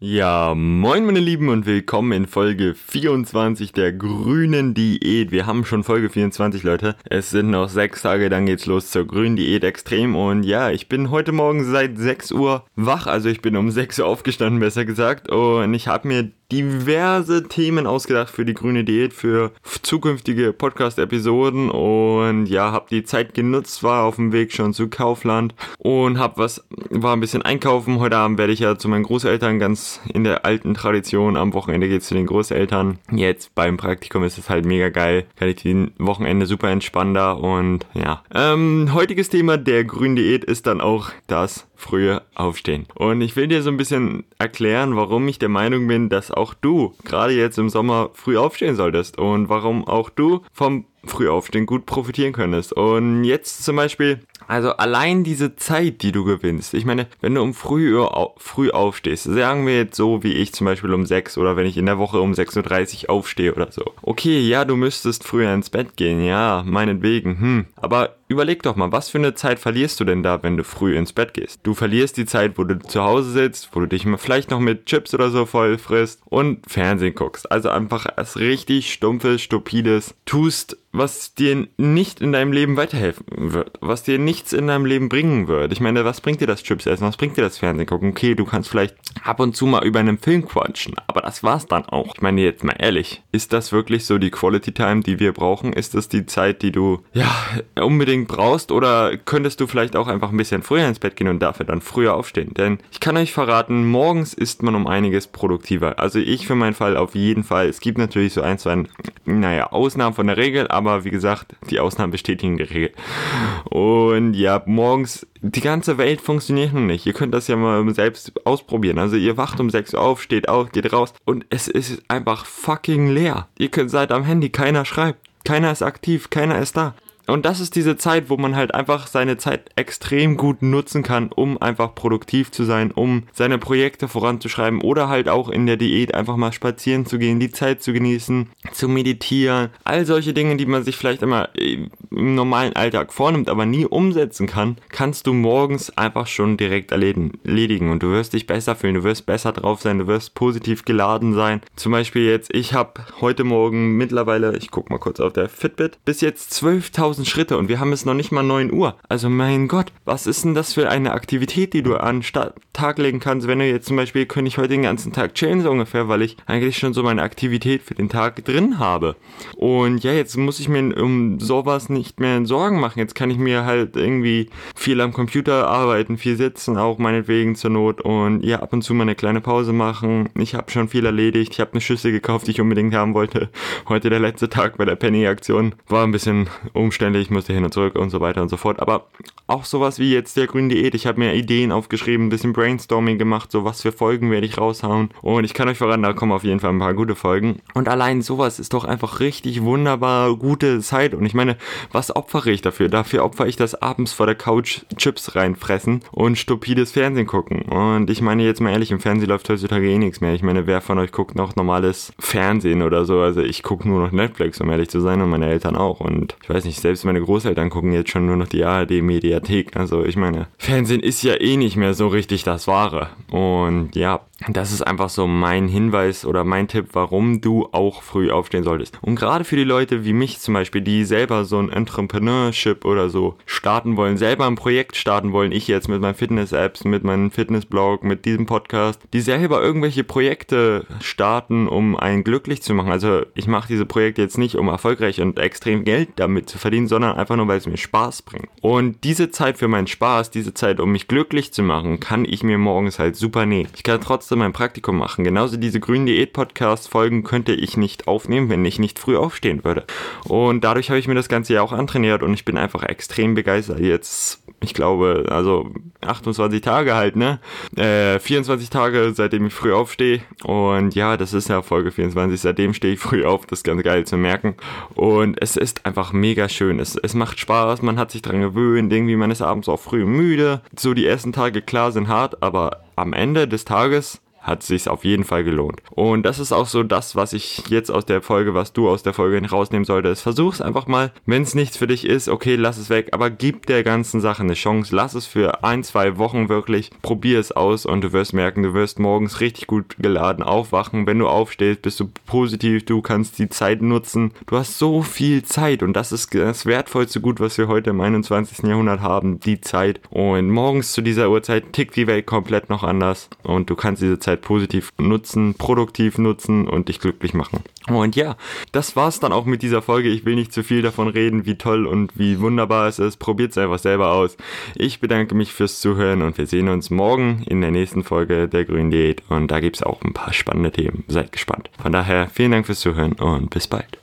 Ja, moin meine Lieben und willkommen in Folge 24 der grünen Diät. Wir haben schon Folge 24, Leute. Es sind noch sechs Tage, dann geht's los zur grünen Diät extrem. Und ja, ich bin heute Morgen seit 6 Uhr wach, also ich bin um 6 Uhr aufgestanden, besser gesagt. Und ich habe mir diverse Themen ausgedacht für die grüne Diät, für zukünftige Podcast-Episoden und ja, habe die Zeit genutzt, war auf dem Weg schon zu Kaufland und habe was, war ein bisschen einkaufen. Heute Abend werde ich ja zu meinen Großeltern ganz in der alten Tradition. Am Wochenende geht's zu den Großeltern. Jetzt beim Praktikum ist es halt mega geil. Kann ich die Wochenende super entspannen da und ja. Ähm, heutiges Thema der grünen Diät ist dann auch das frühe Aufstehen. Und ich will dir so ein bisschen erklären, warum ich der Meinung bin, dass auch du gerade jetzt im Sommer früh aufstehen solltest. Und warum auch du vom Frühaufstehen gut profitieren könntest. Und jetzt zum Beispiel, also allein diese Zeit, die du gewinnst. Ich meine, wenn du um früh, früh aufstehst, sagen wir jetzt so wie ich zum Beispiel um 6 oder wenn ich in der Woche um 6.30 Uhr aufstehe oder so. Okay, ja, du müsstest früher ins Bett gehen, ja, meinetwegen, hm. Aber überleg doch mal, was für eine Zeit verlierst du denn da, wenn du früh ins Bett gehst? Du verlierst die Zeit, wo du zu Hause sitzt, wo du dich vielleicht noch mit Chips oder so voll frisst und Fernsehen guckst. Also einfach als richtig stumpfes, stupides tust, was dir nicht in deinem Leben weiterhelfen wird, was dir nichts in deinem Leben bringen wird. Ich meine, was bringt dir das Chips essen? Was bringt dir das Fernsehen gucken? Okay, du kannst vielleicht ab und zu mal über einen Film quatschen, aber das war's dann auch. Ich meine jetzt mal ehrlich, ist das wirklich so die Quality Time, die wir brauchen? Ist das die Zeit, die du ja unbedingt brauchst oder könntest du vielleicht auch einfach ein bisschen früher ins Bett gehen und dafür dann früher aufstehen? Denn ich kann euch verraten, morgens ist man um einiges produktiver. Also ich für meinen Fall auf jeden Fall. Es gibt natürlich so ein, zwei, naja, Ausnahmen von der Regel, aber aber wie gesagt, die Ausnahmen bestätigen die Regel. Und ja, morgens, die ganze Welt funktioniert noch nicht. Ihr könnt das ja mal selbst ausprobieren. Also ihr wacht um 6 Uhr auf, steht auf, geht raus und es ist einfach fucking leer. Ihr könnt seid am Handy, keiner schreibt. Keiner ist aktiv, keiner ist da. Und das ist diese Zeit, wo man halt einfach seine Zeit extrem gut nutzen kann, um einfach produktiv zu sein, um seine Projekte voranzuschreiben oder halt auch in der Diät einfach mal spazieren zu gehen, die Zeit zu genießen, zu meditieren. All solche Dinge, die man sich vielleicht immer im normalen Alltag vornimmt, aber nie umsetzen kann, kannst du morgens einfach schon direkt erledigen und du wirst dich besser fühlen, du wirst besser drauf sein, du wirst positiv geladen sein. Zum Beispiel jetzt, ich habe heute Morgen mittlerweile, ich guck mal kurz auf der Fitbit, bis jetzt 12.000 1000 Schritte und wir haben es noch nicht mal 9 Uhr. Also mein Gott, was ist denn das für eine Aktivität, die du an Tag legen kannst, wenn du jetzt zum Beispiel, könnte ich heute den ganzen Tag chillen so ungefähr, weil ich eigentlich schon so meine Aktivität für den Tag drin habe. Und ja, jetzt muss ich mir um sowas nicht mehr Sorgen machen. Jetzt kann ich mir halt irgendwie viel am Computer arbeiten, viel sitzen, auch meinetwegen zur Not und ja, ab und zu mal eine kleine Pause machen. Ich habe schon viel erledigt. Ich habe eine Schüssel gekauft, die ich unbedingt haben wollte. Heute der letzte Tag bei der Penny-Aktion. War ein bisschen umständlich musste hin und zurück und so weiter und so fort. Aber auch sowas wie jetzt der grünen Diät. Ich habe mir Ideen aufgeschrieben, ein bisschen Brainstorming gemacht, so was für Folgen werde ich raushauen. Und ich kann euch voran, da kommen auf jeden Fall ein paar gute Folgen. Und allein sowas ist doch einfach richtig wunderbar gute Zeit. Und ich meine, was opfere ich dafür? Dafür opfere ich das abends vor der Couch Chips reinfressen und stupides Fernsehen gucken. Und ich meine jetzt mal ehrlich, im Fernsehen läuft heutzutage eh nichts mehr. Ich meine, wer von euch guckt noch normales Fernsehen oder so? Also ich gucke nur noch Netflix, um ehrlich zu sein, und meine Eltern auch. Und ich weiß nicht, selbst meine Großeltern gucken jetzt schon nur noch die ARD-Mediathek. Also ich meine, Fernsehen ist ja eh nicht mehr so richtig das Wahre. Und ja, das ist einfach so mein Hinweis oder mein Tipp, warum du auch früh aufstehen solltest. Und gerade für die Leute wie mich zum Beispiel, die selber so ein Entrepreneurship oder so starten wollen, selber ein Projekt starten wollen, ich jetzt mit meinen Fitness-Apps, mit meinem Fitnessblog, mit diesem Podcast, die selber irgendwelche Projekte starten, um einen glücklich zu machen. Also ich mache diese Projekte jetzt nicht, um erfolgreich und extrem Geld damit zu verdienen, sondern einfach nur, weil es mir Spaß bringt. Und diese Zeit für meinen Spaß, diese Zeit, um mich glücklich zu machen, kann ich mir morgens halt super nehmen. Ich kann trotzdem mein Praktikum machen. Genauso diese grünen Diät-Podcast-Folgen könnte ich nicht aufnehmen, wenn ich nicht früh aufstehen würde. Und dadurch habe ich mir das Ganze ja auch antrainiert und ich bin einfach extrem begeistert. Jetzt, ich glaube, also 28 Tage halt, ne? Äh, 24 Tage, seitdem ich früh aufstehe. Und ja, das ist ja Folge 24. Seitdem stehe ich früh auf. Das ist ganz geil zu merken. Und es ist einfach mega schön. Es, es macht Spaß, man hat sich dran gewöhnt. Irgendwie, man ist abends auch früh müde. So die ersten Tage, klar, sind hart, aber am Ende des Tages hat sich's auf jeden Fall gelohnt. Und das ist auch so das, was ich jetzt aus der Folge, was du aus der Folge rausnehmen solltest. Versuch's einfach mal. Wenn es nichts für dich ist, okay, lass es weg. Aber gib der ganzen Sache eine Chance. Lass es für ein, zwei Wochen wirklich. Probier es aus und du wirst merken, du wirst morgens richtig gut geladen aufwachen. Wenn du aufstehst, bist du positiv. Du kannst die Zeit nutzen. Du hast so viel Zeit und das ist das wertvollste Gut, was wir heute im 21. Jahrhundert haben. Die Zeit. Und morgens zu dieser Uhrzeit tickt die Welt komplett noch anders und du kannst diese Zeit positiv nutzen, produktiv nutzen und dich glücklich machen. Und ja, das war's dann auch mit dieser Folge. Ich will nicht zu viel davon reden, wie toll und wie wunderbar es ist. Probiert's einfach selber aus. Ich bedanke mich fürs Zuhören und wir sehen uns morgen in der nächsten Folge der Grünen Diät und da gibt's auch ein paar spannende Themen. Seid gespannt. Von daher vielen Dank fürs Zuhören und bis bald.